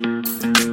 y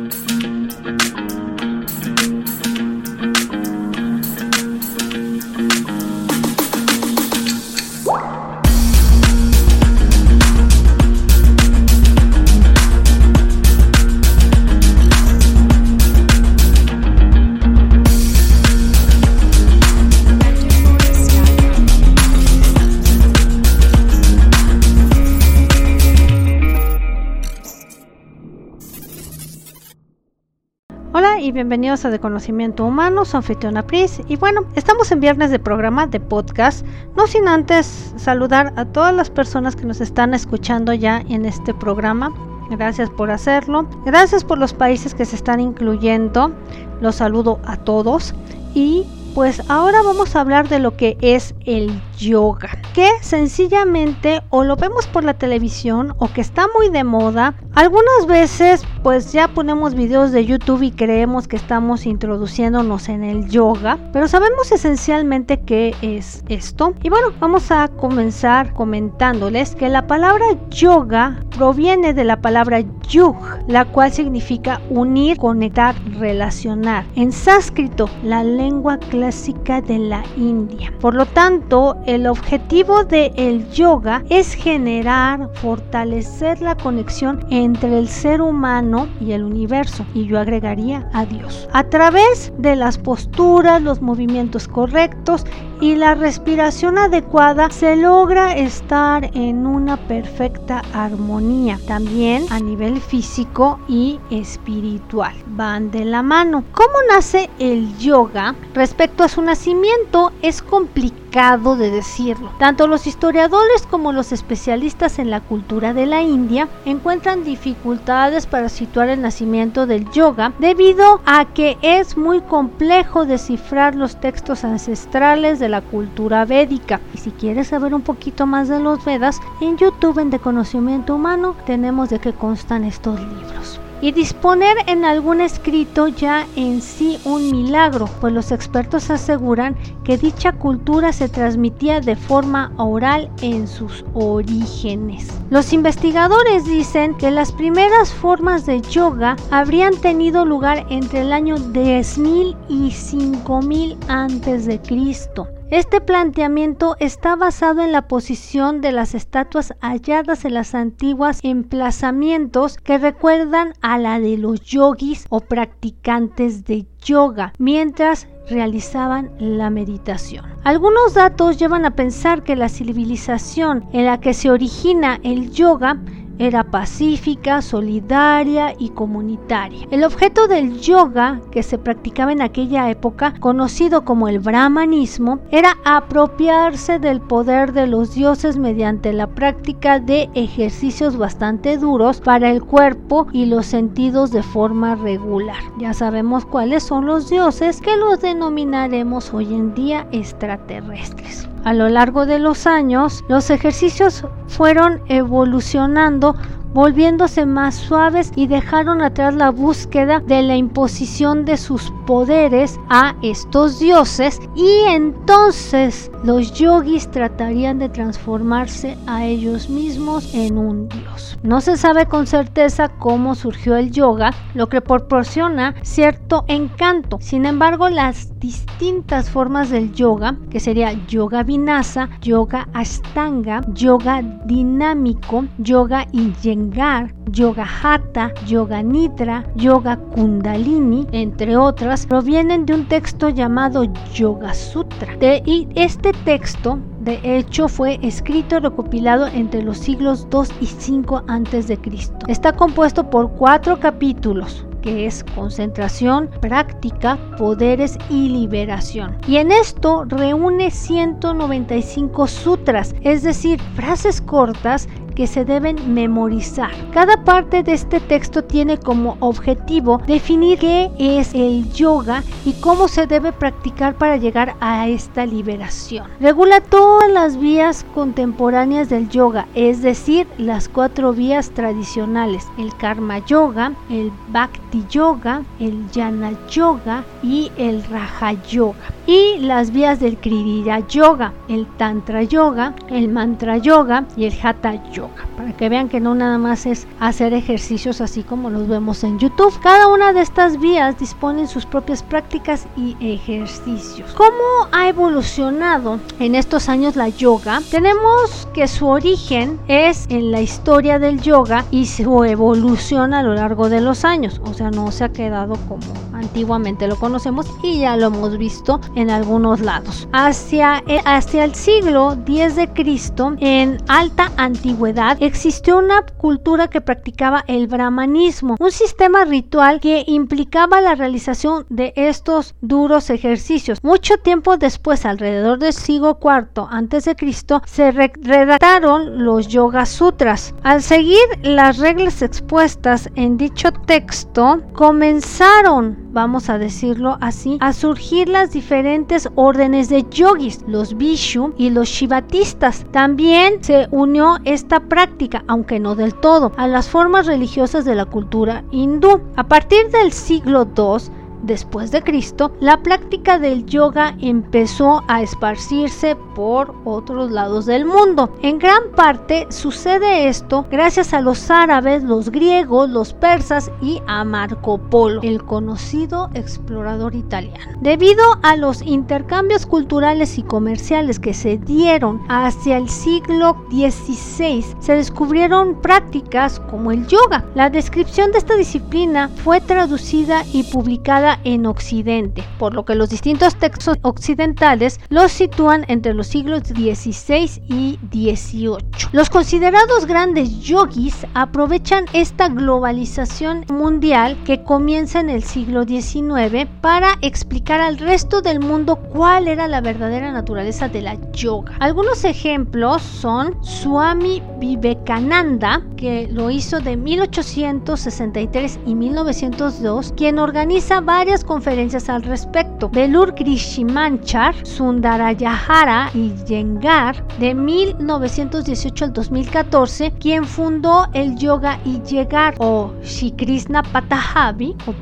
bienvenidos a De Conocimiento Humano, soy anfitriona Pris. Y bueno, estamos en viernes de programa de podcast, no sin antes saludar a todas las personas que nos están escuchando ya en este programa. Gracias por hacerlo. Gracias por los países que se están incluyendo. Los saludo a todos. Y pues ahora vamos a hablar de lo que es el yoga, que sencillamente o lo vemos por la televisión o que está muy de moda. Algunas veces pues ya ponemos videos de YouTube y creemos que estamos introduciéndonos en el yoga, pero sabemos esencialmente qué es esto. Y bueno, vamos a comenzar comentándoles que la palabra yoga proviene de la palabra yug, la cual significa unir, conectar, relacionar. En sánscrito, la lengua clásica de la India. Por lo tanto, el objetivo del el yoga es generar, fortalecer la conexión entre el ser humano y el universo, y yo agregaría a Dios. A través de las posturas, los movimientos correctos y la respiración adecuada se logra estar en una perfecta armonía, también a nivel físico y espiritual. Van de la mano. ¿Cómo nace el yoga? Respecto a su nacimiento es complicado de decirlo. Tanto los historiadores como los especialistas en la cultura de la India encuentran dificultades para situar el nacimiento del yoga debido a que es muy complejo descifrar los textos ancestrales de la cultura védica. Y si quieres saber un poquito más de los Vedas, en YouTube en De Conocimiento Humano tenemos de qué constan estos libros y disponer en algún escrito ya en sí un milagro, pues los expertos aseguran que dicha cultura se transmitía de forma oral en sus orígenes. Los investigadores dicen que las primeras formas de yoga habrían tenido lugar entre el año 10.000 y 5.000 antes de Cristo. Este planteamiento está basado en la posición de las estatuas halladas en las antiguas emplazamientos que recuerdan a la de los yogis o practicantes de yoga mientras realizaban la meditación. Algunos datos llevan a pensar que la civilización en la que se origina el yoga era pacífica, solidaria y comunitaria. El objeto del yoga que se practicaba en aquella época, conocido como el brahmanismo, era apropiarse del poder de los dioses mediante la práctica de ejercicios bastante duros para el cuerpo y los sentidos de forma regular. Ya sabemos cuáles son los dioses que los denominaremos hoy en día extraterrestres. A lo largo de los años, los ejercicios fueron evolucionando volviéndose más suaves y dejaron atrás la búsqueda de la imposición de sus poderes a estos dioses y entonces los yogis tratarían de transformarse a ellos mismos en un dios. No se sabe con certeza cómo surgió el yoga, lo que proporciona cierto encanto. Sin embargo, las distintas formas del yoga, que sería yoga vinasa, yoga ashtanga, yoga dinámico, yoga yengar, yoga hatha, yoga nidra, yoga kundalini, entre otras, provienen de un texto llamado Yoga Sutra. De, y este texto de hecho, fue escrito y recopilado entre los siglos 2 y 5 a.C. Está compuesto por cuatro capítulos que es concentración, práctica, poderes y liberación. Y en esto reúne 195 sutras, es decir, frases cortas que se deben memorizar. Cada parte de este texto tiene como objetivo definir qué es el yoga y cómo se debe practicar para llegar a esta liberación. Regula todas las vías contemporáneas del yoga, es decir, las cuatro vías tradicionales, el karma yoga, el bhakti yoga, el jnana yoga y el raja yoga. Y las vías del Kriya Yoga, el Tantra Yoga, el Mantra Yoga y el Hatha Yoga, para que vean que no nada más es hacer ejercicios así como los vemos en YouTube. Cada una de estas vías dispone sus propias prácticas y ejercicios. ¿Cómo ha evolucionado en estos años la yoga? Tenemos que su origen es en la historia del yoga y su evolución a lo largo de los años, o sea, no se ha quedado como antiguamente lo conocemos y ya lo hemos visto en algunos lados. Hacia, eh, hacia el siglo 10 de Cristo, en alta antigüedad, existió una cultura que practicaba el brahmanismo, un sistema ritual que implicaba la realización de estos duros ejercicios. Mucho tiempo después, alrededor del siglo IV Cristo, se redactaron los Yoga Sutras. Al seguir las reglas expuestas en dicho texto, comenzaron vamos a decirlo así, a surgir las diferentes órdenes de yogis, los Vishu y los Shivatistas. También se unió esta práctica, aunque no del todo, a las formas religiosas de la cultura hindú. A partir del siglo II, después de Cristo, la práctica del yoga empezó a esparcirse por otros lados del mundo. En gran parte sucede esto gracias a los árabes, los griegos, los persas y a Marco Polo, el conocido explorador italiano. Debido a los intercambios culturales y comerciales que se dieron hacia el siglo XVI, se descubrieron prácticas como el yoga. La descripción de esta disciplina fue traducida y publicada en Occidente, por lo que los distintos textos occidentales los sitúan entre los siglos XVI y XVIII. Los considerados grandes yogis aprovechan esta globalización mundial que comienza en el siglo XIX para explicar al resto del mundo cuál era la verdadera naturaleza de la yoga. Algunos ejemplos son Swami Vivekananda, que lo hizo de 1863 y 1902, quien organiza varios conferencias al respecto. Belur Krishimanchar, Sundarayahara y Yengar, de 1918 al 2014, quien fundó el yoga y llegar, o Shri Krishna Patahavi, o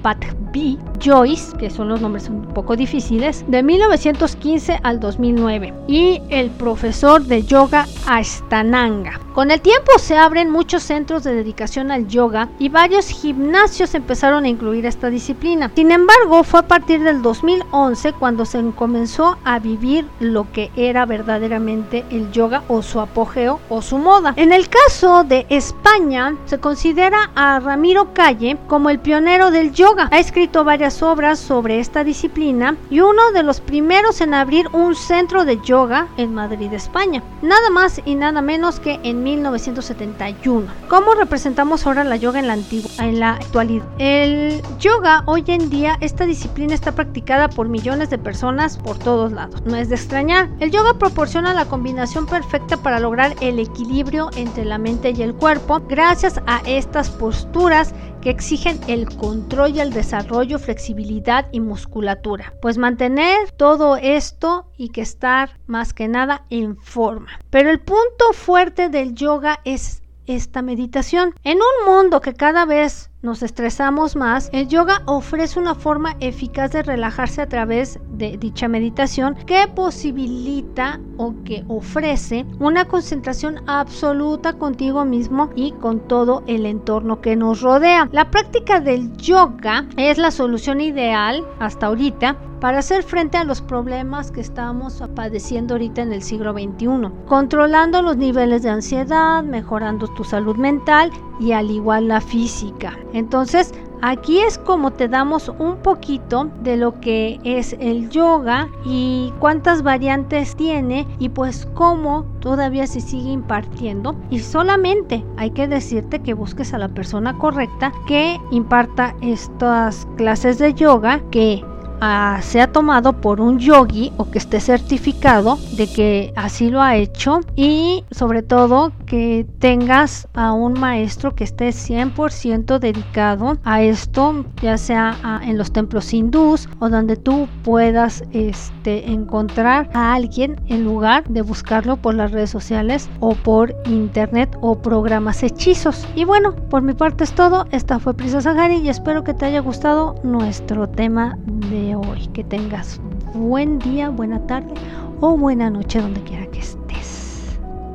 Joyce, que son los nombres un poco difíciles, de 1915 al 2009, y el profesor de yoga Ashtananga. Con el tiempo se abren muchos centros de dedicación al yoga y varios gimnasios empezaron a incluir esta disciplina. Sin embargo, fue a partir del 2011 cuando se comenzó a vivir lo que era verdaderamente el yoga o su apogeo o su moda. En el caso de España, se considera a Ramiro Calle como el pionero del yoga. Ha escrito varias obras sobre esta disciplina y uno de los primeros en abrir un centro de yoga en Madrid, España. Nada más y nada menos que en 1971. ¿Cómo representamos ahora la yoga en la antigua, en la actualidad? El yoga hoy en día, esta disciplina está practicada por millones de personas por todos lados. No es de extrañar. El yoga proporciona la combinación perfecta para lograr el equilibrio entre la mente y el cuerpo gracias a estas posturas que exigen el control y el desarrollo, flexibilidad y musculatura. Pues mantener todo esto y que estar más que nada en forma. Pero el punto fuerte del yoga es esta meditación. En un mundo que cada vez nos estresamos más, el yoga ofrece una forma eficaz de relajarse a través de dicha meditación que posibilita o que ofrece una concentración absoluta contigo mismo y con todo el entorno que nos rodea. La práctica del yoga es la solución ideal hasta ahorita para hacer frente a los problemas que estamos padeciendo ahorita en el siglo XXI, controlando los niveles de ansiedad, mejorando tu salud mental y al igual la física. Entonces, aquí es como te damos un poquito de lo que es el yoga y cuántas variantes tiene y pues cómo todavía se sigue impartiendo y solamente hay que decirte que busques a la persona correcta que imparta estas clases de yoga que sea tomado por un yogi o que esté certificado de que así lo ha hecho y sobre todo que tengas a un maestro que esté 100% dedicado a esto, ya sea en los templos hindús o donde tú puedas este, encontrar a alguien en lugar de buscarlo por las redes sociales o por internet o programas hechizos. Y bueno, por mi parte es todo. Esta fue Prisa Sahari y espero que te haya gustado nuestro tema de hoy. Que tengas buen día, buena tarde o buena noche donde quiera que estés.